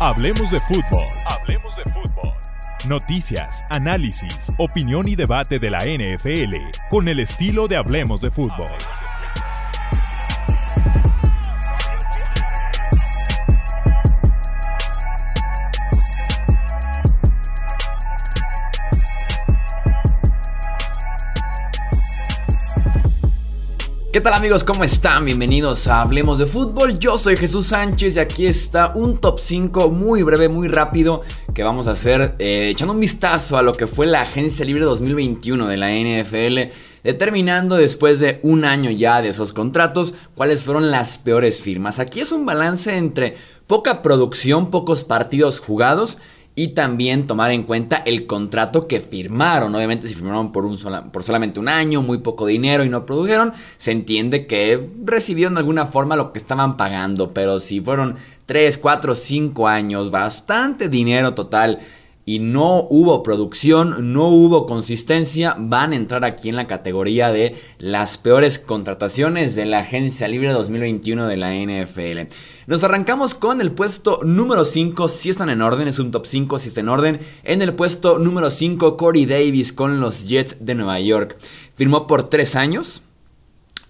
Hablemos de fútbol. Hablemos de fútbol. Noticias, análisis, opinión y debate de la NFL con el estilo de Hablemos de fútbol. ¿Qué tal amigos? ¿Cómo están? Bienvenidos a Hablemos de Fútbol. Yo soy Jesús Sánchez y aquí está un top 5 muy breve, muy rápido que vamos a hacer eh, echando un vistazo a lo que fue la Agencia Libre 2021 de la NFL, determinando después de un año ya de esos contratos cuáles fueron las peores firmas. Aquí es un balance entre poca producción, pocos partidos jugados y también tomar en cuenta el contrato que firmaron. Obviamente si firmaron por, un por solamente un año, muy poco dinero y no produjeron, se entiende que recibieron de alguna forma lo que estaban pagando. Pero si fueron 3, 4, 5 años, bastante dinero total y no hubo producción, no hubo consistencia, van a entrar aquí en la categoría de las peores contrataciones de la Agencia Libre 2021 de la NFL. Nos arrancamos con el puesto número 5, si están en orden, es un top 5 si está en orden. En el puesto número 5, Corey Davis con los Jets de Nueva York. Firmó por 3 años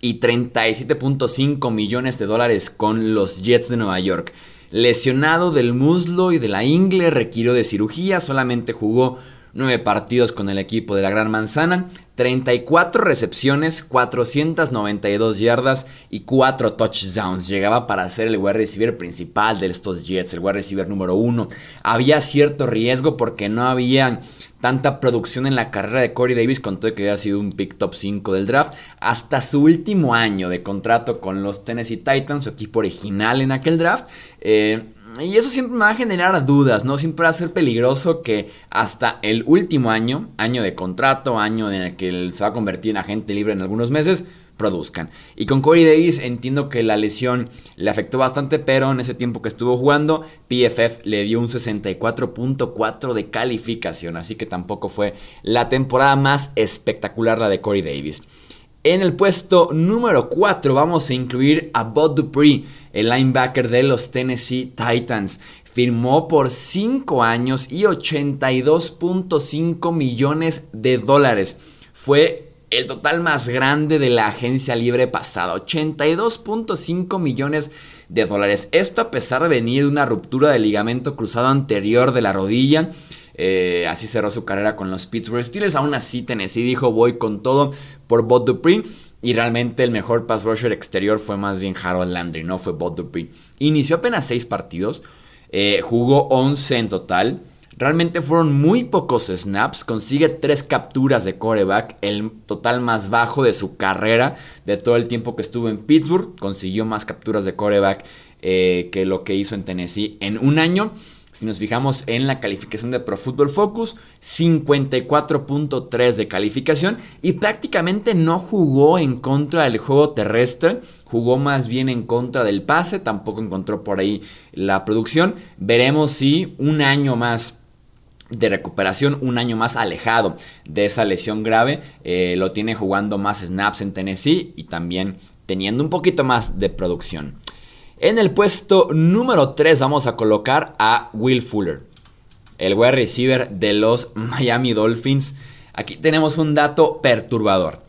y 37.5 millones de dólares con los Jets de Nueva York. Lesionado del muslo y de la ingle, requirió de cirugía, solamente jugó 9 partidos con el equipo de la Gran Manzana, 34 recepciones, 492 yardas y 4 touchdowns. Llegaba para ser el wide receiver principal de estos Jets, el wide receiver número 1. Había cierto riesgo porque no había tanta producción en la carrera de Corey Davis, con todo que había sido un pick top 5 del draft, hasta su último año de contrato con los Tennessee Titans, su equipo original en aquel draft. Eh, y eso siempre me va a generar dudas, ¿no? Siempre va a ser peligroso que hasta el último año, año de contrato, año en el que se va a convertir en agente libre en algunos meses, produzcan. Y con Corey Davis entiendo que la lesión le afectó bastante, pero en ese tiempo que estuvo jugando, PFF le dio un 64.4 de calificación, así que tampoco fue la temporada más espectacular la de Corey Davis. En el puesto número 4 vamos a incluir a Bud Dupree, el linebacker de los Tennessee Titans. Firmó por 5 años y 82.5 millones de dólares. Fue el total más grande de la agencia libre pasada, 82.5 millones de dólares. Esto a pesar de venir de una ruptura del ligamento cruzado anterior de la rodilla. Eh, así cerró su carrera con los Pittsburgh Steelers. Aún así, Tennessee dijo voy con todo por Bob Dupree. Y realmente el mejor pass rusher exterior fue más bien Harold Landry, no fue Bob Dupree. Inició apenas 6 partidos, eh, jugó 11 en total. Realmente fueron muy pocos snaps. Consigue tres capturas de coreback, el total más bajo de su carrera, de todo el tiempo que estuvo en Pittsburgh. Consiguió más capturas de coreback eh, que lo que hizo en Tennessee en un año. Si nos fijamos en la calificación de Pro Football Focus, 54.3 de calificación y prácticamente no jugó en contra del juego terrestre, jugó más bien en contra del pase, tampoco encontró por ahí la producción. Veremos si un año más de recuperación, un año más alejado de esa lesión grave. Eh, lo tiene jugando más snaps en Tennessee y también teniendo un poquito más de producción. En el puesto número 3 vamos a colocar a Will Fuller, el wide receiver de los Miami Dolphins. Aquí tenemos un dato perturbador.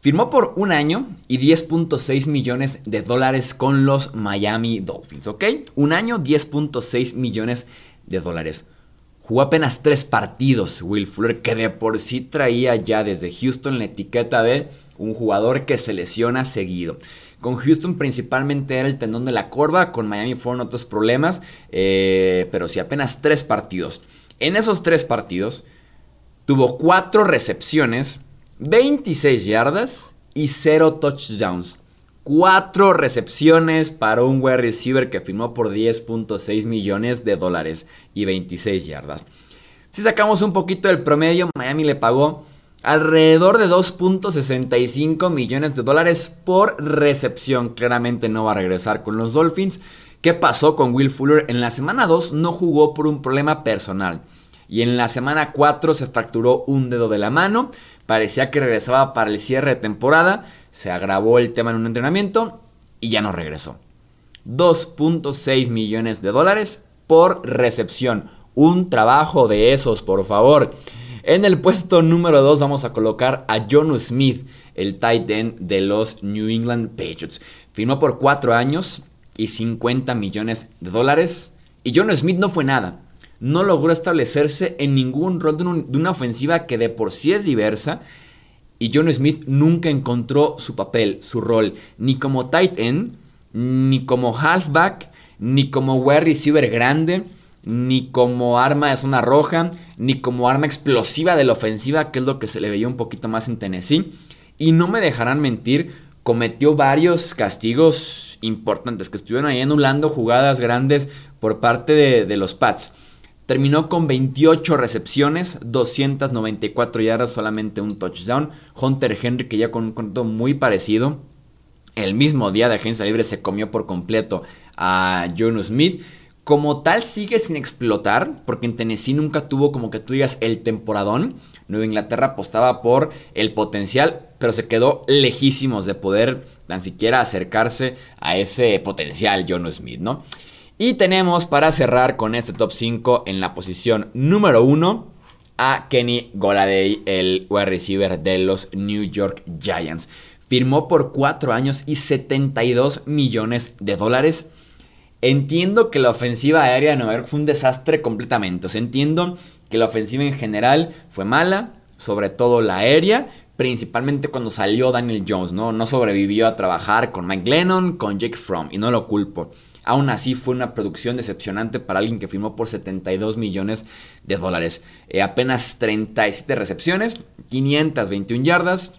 Firmó por un año y 10.6 millones de dólares con los Miami Dolphins, ¿ok? Un año, 10.6 millones de dólares. Jugó apenas tres partidos Will Fuller, que de por sí traía ya desde Houston la etiqueta de un jugador que se lesiona seguido. Con Houston principalmente era el tendón de la corva, con Miami fueron otros problemas, eh, pero sí apenas tres partidos. En esos tres partidos tuvo cuatro recepciones, 26 yardas y cero touchdowns. Cuatro recepciones para un wide receiver que firmó por 10.6 millones de dólares y 26 yardas. Si sacamos un poquito del promedio, Miami le pagó alrededor de 2.65 millones de dólares por recepción. Claramente no va a regresar con los Dolphins. ¿Qué pasó con Will Fuller? En la semana 2 no jugó por un problema personal. Y en la semana 4 se fracturó un dedo de la mano. Parecía que regresaba para el cierre de temporada se agravó el tema en un entrenamiento y ya no regresó. 2.6 millones de dólares por recepción. Un trabajo de esos, por favor. En el puesto número 2 vamos a colocar a Jonu Smith, el tight end de los New England Patriots. Firmó por 4 años y 50 millones de dólares. Y Jonu Smith no fue nada. No logró establecerse en ningún rol de, de una ofensiva que de por sí es diversa y John Smith nunca encontró su papel, su rol, ni como tight end, ni como halfback, ni como wide receiver grande, ni como arma de zona roja, ni como arma explosiva de la ofensiva, que es lo que se le veía un poquito más en Tennessee. Y no me dejarán mentir, cometió varios castigos importantes que estuvieron ahí anulando jugadas grandes por parte de, de los Pats. Terminó con 28 recepciones, 294 yardas, solamente un touchdown. Hunter Henry, que ya con un contrato muy parecido, el mismo día de agencia libre se comió por completo a Jonas Smith. Como tal sigue sin explotar, porque en Tennessee nunca tuvo como que tú digas el temporadón. Nueva Inglaterra apostaba por el potencial, pero se quedó lejísimos de poder tan siquiera acercarse a ese potencial Jonas Smith, ¿no? Y tenemos para cerrar con este top 5 en la posición número 1 a Kenny Goladay, el wide receiver de los New York Giants. Firmó por 4 años y 72 millones de dólares. Entiendo que la ofensiva aérea de Nueva York fue un desastre completamente. O sea, entiendo que la ofensiva en general fue mala, sobre todo la aérea, principalmente cuando salió Daniel Jones, ¿no? No sobrevivió a trabajar con Mike Lennon, con Jake Fromm, y no lo culpo. Aún así fue una producción decepcionante para alguien que firmó por 72 millones de dólares. Eh, apenas 37 recepciones, 521 yardas,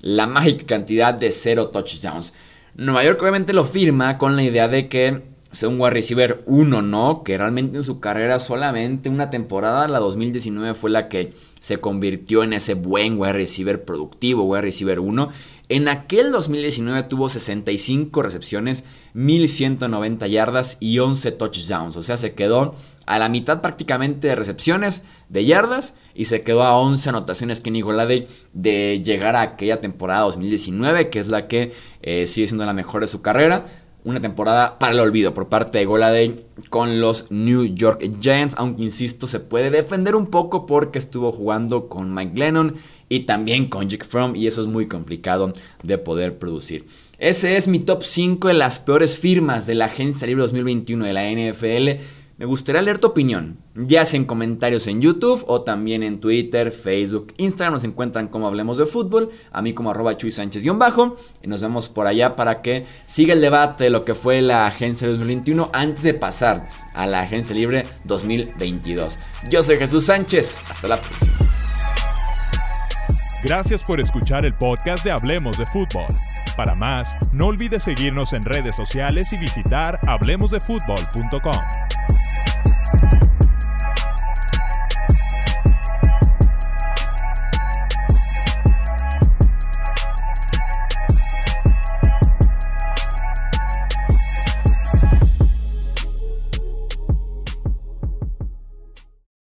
la mágica cantidad de 0 touchdowns. Nueva York obviamente lo firma con la idea de que sea un wide receiver 1, ¿no? Que realmente en su carrera solamente una temporada, la 2019 fue la que se convirtió en ese buen wide receiver productivo, wide receiver 1. En aquel 2019 tuvo 65 recepciones, 1190 yardas y 11 touchdowns. O sea, se quedó a la mitad prácticamente de recepciones, de yardas, y se quedó a 11 anotaciones Kenny Golade de llegar a aquella temporada 2019, que es la que eh, sigue siendo la mejor de su carrera una temporada para el olvido por parte de Goladay con los New York Giants, aunque insisto, se puede defender un poco porque estuvo jugando con Mike Lennon y también con Jake Fromm y eso es muy complicado de poder producir. Ese es mi top 5 de las peores firmas de la Agencia Libre 2021 de la NFL. Me gustaría leer tu opinión, ya sea en comentarios en YouTube o también en Twitter, Facebook, Instagram. Nos encuentran como Hablemos de Fútbol, a mí como arroba Chuy Sánchez-bajo. Y nos vemos por allá para que siga el debate de lo que fue la Agencia 2021 antes de pasar a la Agencia Libre 2022. Yo soy Jesús Sánchez, hasta la próxima. Gracias por escuchar el podcast de Hablemos de Fútbol. Para más, no olvides seguirnos en redes sociales y visitar hablemosdefutbol.com.